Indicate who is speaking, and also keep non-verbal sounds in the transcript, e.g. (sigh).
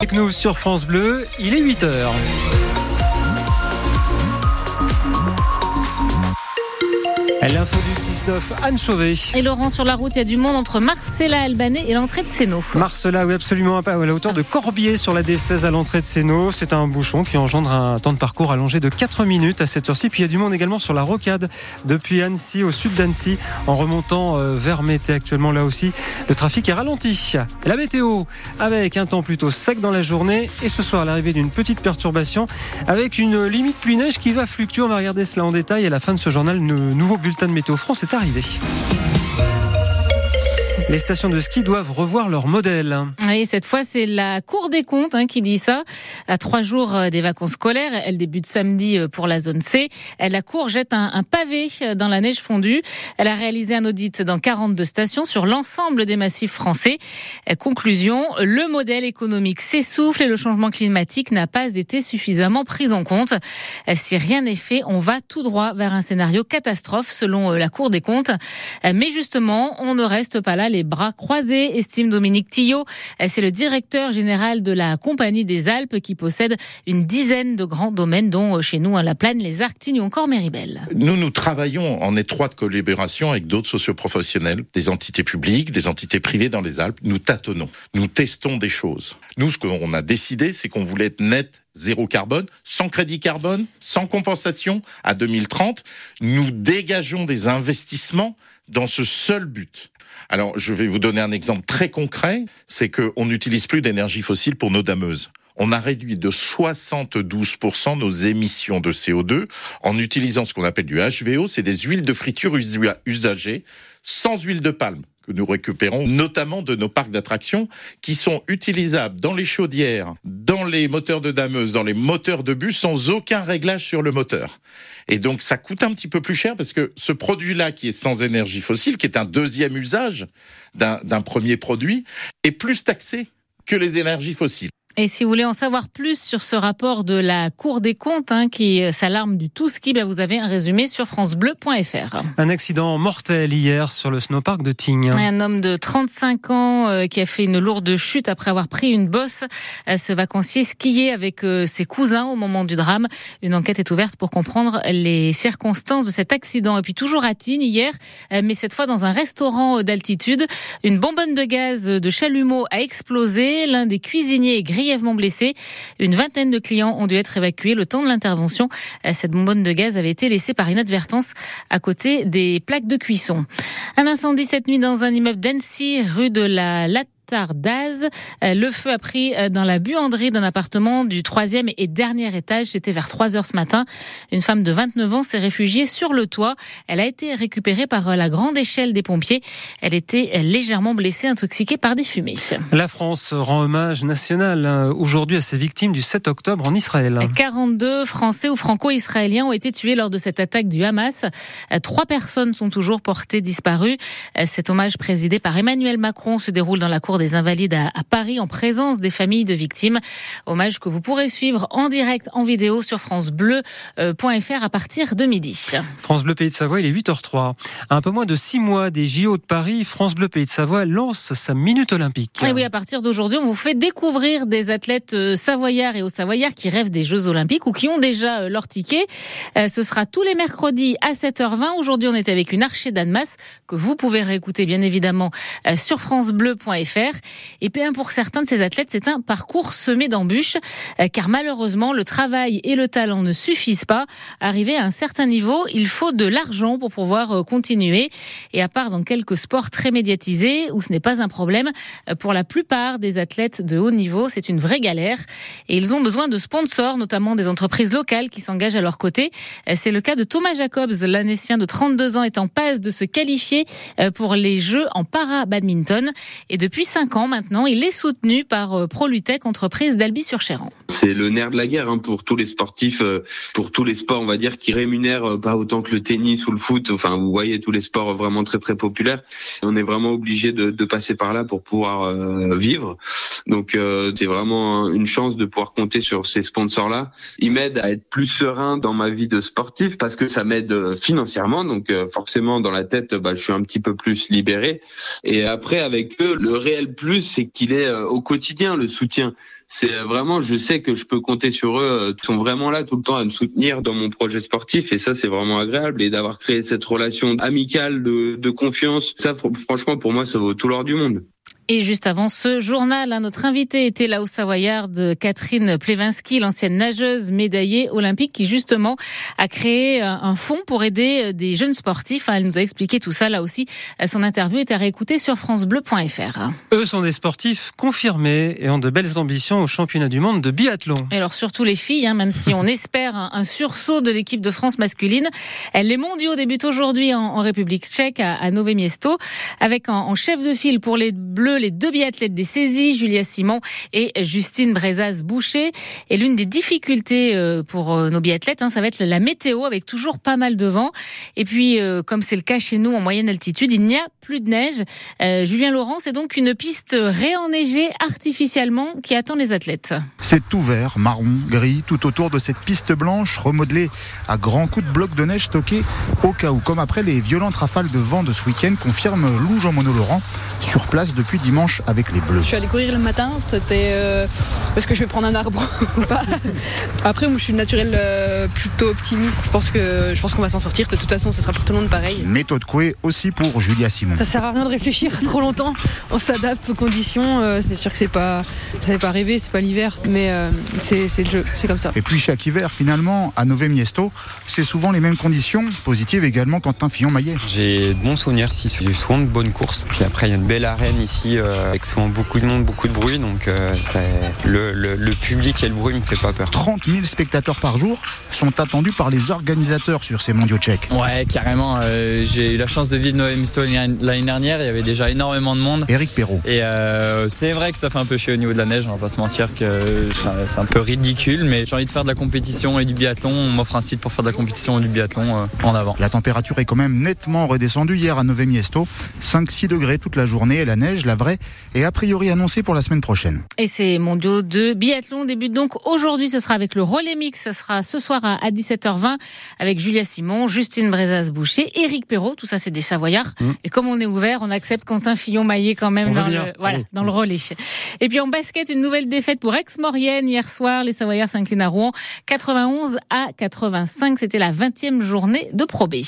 Speaker 1: Avec nous sur France Bleu, il est 8 L'info du 6-9, Anne Chauvet.
Speaker 2: Et Laurent, sur la route, il y a du monde entre Marcella Albanais et l'entrée de Sénaux.
Speaker 1: Marcella, oui, absolument, à la hauteur de Corbier sur la D16 à l'entrée de Sénaux. C'est un bouchon qui engendre un temps de parcours allongé de 4 minutes à cette heure-ci. Puis il y a du monde également sur la rocade depuis Annecy, au sud d'Annecy, en remontant euh, vers Mété. Actuellement, là aussi, le trafic est ralenti. La météo, avec un temps plutôt sec dans la journée. Et ce soir, l'arrivée d'une petite perturbation avec une limite pluie-neige qui va fluctuer. On va regarder cela en détail. À la fin de ce journal, nouveau bulletin de Météo France est arrivé. Les stations de ski doivent revoir leur modèle.
Speaker 2: Oui, cette fois, c'est la Cour des comptes hein, qui dit ça. À trois jours euh, des vacances scolaires, elle débute samedi euh, pour la zone C. La Cour jette un, pavé euh, dans la neige fondue. Elle a réalisé un audit dans 42 stations sur l'ensemble des massifs français. Conclusion, le modèle économique s'essouffle et le changement climatique n'a pas été suffisamment pris en compte. Si rien n'est fait, on va tout droit vers un scénario catastrophe selon la Cour des comptes. Mais justement, on ne reste pas là bras croisés, estime Dominique Tillot. C'est le directeur général de la Compagnie des Alpes qui possède une dizaine de grands domaines, dont euh, chez nous à La Plaine, les Arctignes ou encore Méribel.
Speaker 3: Nous, nous travaillons en étroite collaboration avec d'autres socioprofessionnels, des entités publiques, des entités privées dans les Alpes. Nous tâtonnons, nous testons des choses. Nous, ce qu'on a décidé, c'est qu'on voulait être net zéro carbone, sans crédit carbone, sans compensation à 2030. Nous dégageons des investissements dans ce seul but. Alors, je vais vous donner un exemple très concret, c'est qu'on n'utilise plus d'énergie fossile pour nos dameuses on a réduit de 72% nos émissions de CO2 en utilisant ce qu'on appelle du HVO, c'est des huiles de friture usagées sans huile de palme que nous récupérons notamment de nos parcs d'attractions qui sont utilisables dans les chaudières, dans les moteurs de dameuse, dans les moteurs de bus sans aucun réglage sur le moteur. Et donc ça coûte un petit peu plus cher parce que ce produit-là qui est sans énergie fossile, qui est un deuxième usage d'un premier produit, est plus taxé que les énergies fossiles.
Speaker 2: Et si vous voulez en savoir plus sur ce rapport de la Cour des comptes hein, qui s'alarme du tout ski, ben vous avez un résumé sur francebleu.fr.
Speaker 1: Un accident mortel hier sur le snowpark de Tignes.
Speaker 2: Un homme de 35 ans euh, qui a fait une lourde chute après avoir pris une bosse. Euh, ce vacancier skiait avec euh, ses cousins au moment du drame. Une enquête est ouverte pour comprendre les circonstances de cet accident. Et puis toujours à Tignes hier, mais cette fois dans un restaurant d'altitude, une bonbonne de gaz de chalumeau a explosé. L'un des cuisiniers est Une vingtaine de clients ont dû être évacués le temps de l'intervention. Cette bonbonne de gaz avait été laissée par inadvertance à côté des plaques de cuisson. Un incendie cette nuit dans un immeuble d'Annecy, rue de la Latte Tardaz. Euh, le feu a pris euh, dans la buanderie d'un appartement du troisième et dernier étage. C'était vers 3 heures ce matin. Une femme de 29 ans s'est réfugiée sur le toit. Elle a été récupérée par euh, la grande échelle des pompiers. Elle était légèrement blessée, intoxiquée par des fumées.
Speaker 1: La France rend hommage national aujourd'hui à ses victimes du 7 octobre en Israël.
Speaker 2: 42 Français ou Franco-Israéliens ont été tués lors de cette attaque du Hamas. Trois personnes sont toujours portées disparues. Cet hommage présidé par Emmanuel Macron se déroule dans la cour des Invalides à, Paris en présence des familles de victimes. Hommage que vous pourrez suivre en direct en vidéo sur francebleu.fr à partir de midi.
Speaker 1: France Bleu Pays de Savoie, il est 8h03. À un peu moins de six mois des JO de Paris, France Bleu Pays de Savoie lance sa minute olympique.
Speaker 2: Et oui, à partir d'aujourd'hui, on vous fait découvrir des athlètes euh, savoyards et aux savoyards qui rêvent des Jeux olympiques ou qui ont déjà euh, leur ticket. Euh, ce sera tous les mercredis à 7h20. Aujourd'hui, on était avec une archer d'Annemasse que vous pouvez réécouter bien évidemment sur francebleu.fr. Et bien pour certains de ces athlètes, c'est un parcours semé d'embûches, euh, car malheureusement, le travail et le talent ne suffisent pas. Arrivé à un certain niveau, il faut de l'argent pour pouvoir euh, continuer. Et à part dans quelques sports très médiatisés, où ce n'est pas un problème, euh, pour la plupart des athlètes de haut niveau, c'est une vraie galère. Et ils ont besoin de sponsors, notamment des entreprises locales qui s'engagent à leur côté. C'est le cas de Thomas Jacobs, l'Annécien de 32 ans, est en passe de se qualifier pour les Jeux en para-badminton. Et depuis cinq ans maintenant. Il est soutenu par euh, Prolutech, entreprise d'Albi-sur-Chéran.
Speaker 4: C'est le nerf de la guerre hein, pour tous les sportifs, euh, pour tous les sports, on va dire, qui rémunèrent euh, pas autant que le tennis ou le foot. Enfin, vous voyez tous les sports vraiment très très populaires. On est vraiment obligé de, passer par là pour pouvoir vivre. Donc c'est vraiment une chance de pouvoir compter sur ces sponsors-là. Ils m'aident à être plus serein dans ma vie de sportif parce que ça m'aide financièrement. Donc forcément dans la tête, bah, je suis un petit peu plus libéré. Et après avec eux, le réel plus, c'est qu'il est euh, au quotidien le soutien. C'est vraiment, je sais que je peux compter sur eux. Ils sont vraiment là tout le temps à me soutenir dans mon projet sportif et ça, c'est vraiment agréable. Et d'avoir créé cette relation amicale de, de confiance, ça, franchement, pour moi, ça vaut tout l'or du monde.
Speaker 2: Et juste avant ce journal, hein, notre invité était là au Savoyarde, Catherine Plevinski, l'ancienne nageuse médaillée olympique, qui justement a créé euh, un fonds pour aider euh, des jeunes sportifs. Elle nous a expliqué tout ça là aussi. Euh, son interview est à réécouter sur francebleu.fr.
Speaker 1: Eux sont des sportifs confirmés et ont de belles ambitions au championnat du monde de biathlon.
Speaker 2: Et alors surtout les filles, hein, même si on (laughs) espère un, sursaut de l'équipe de France masculine. Les mondiaux débutent aujourd'hui en, République tchèque à, à Nové Miesto avec en chef de file pour les Bleus les deux biathlètes des saisies, Julia Simon et Justine Brezaz-Boucher. Et l'une des difficultés euh, pour euh, nos biathlètes, hein, ça va être la météo avec toujours pas mal de vent. Et puis, euh, comme c'est le cas chez nous en moyenne altitude, il n'y a plus de neige. Julien Laurent, c'est donc une piste réenneigée artificiellement qui attend les athlètes.
Speaker 5: C'est tout vert, marron, gris, tout autour de cette piste blanche remodelée à grands coups de blocs de neige stockés au cas où, comme après les violentes rafales de vent de ce week-end, confirme Lou Jean-Mono Laurent sur place depuis dimanche avec les Bleus.
Speaker 6: Je suis allé courir le matin, c'était euh, parce que je vais prendre un arbre (laughs) ou pas. Après, moi, je suis naturel euh, plutôt optimiste. Je pense que je pense qu'on va s'en sortir. De toute façon, ce sera pour tout le monde pareil.
Speaker 5: Méthode Coué aussi pour Julia Simon.
Speaker 6: Ça sert à rien de réfléchir (laughs) trop longtemps. On s'adapte aux conditions. Euh, c'est sûr que c'est pas, ça fait pas c'est pas l'hiver, mais c'est le jeu, c'est comme ça.
Speaker 5: Et puis chaque hiver, finalement, à Nové Miesto, c'est souvent les mêmes conditions, positives également. Quentin Fillon-Maillet.
Speaker 7: J'ai de bons souvenirs ici. J'ai souvent de bonnes courses. Puis après, il y a une belle arène ici euh, avec souvent beaucoup de monde, beaucoup de bruit. Donc euh, le, le, public et le bruit me fait pas peur.
Speaker 5: 30 000 spectateurs par jour sont attendus par les organisateurs sur ces mondiaux tchèques.
Speaker 8: Ouais, carrément. Euh, j'ai eu la chance de vivre Noël Misto l'année dernière. Il y avait déjà énormément de monde.
Speaker 5: Eric Perrault.
Speaker 8: Et c'est vrai que ça fait un peu chier au niveau de la neige. On va pas se mentir que c'est un peu ridicule. Mais j'ai envie de faire de la compétition et du biathlon. On m'offre un site pour faire de la compétition et du biathlon en avant.
Speaker 5: La température est quand même nettement redescendue hier à Nové Miesto. 5-6 degrés toute la journée et la neige, la vraie, est a priori annoncée pour la semaine prochaine.
Speaker 2: Et ces mondiaux de biathlon débutent donc aujourd'hui. Ce sera avec le relais mix. Ce sera ce soir à 17h20 avec Julia Simon, Justine Brezas-Boucher, Éric Perrault. Tout ça, c'est des Savoyards. Mmh. Et comme on est ouvert, on accepte Quentin Fillon-Maillet quand même dans le, voilà, dans le relais. Et puis en basket, une nouvelle défaite pour Aix-Maurienne hier soir. Les Savoyards s'inclinent à Rouen 91 à 85. C'était la 20e journée de Pro.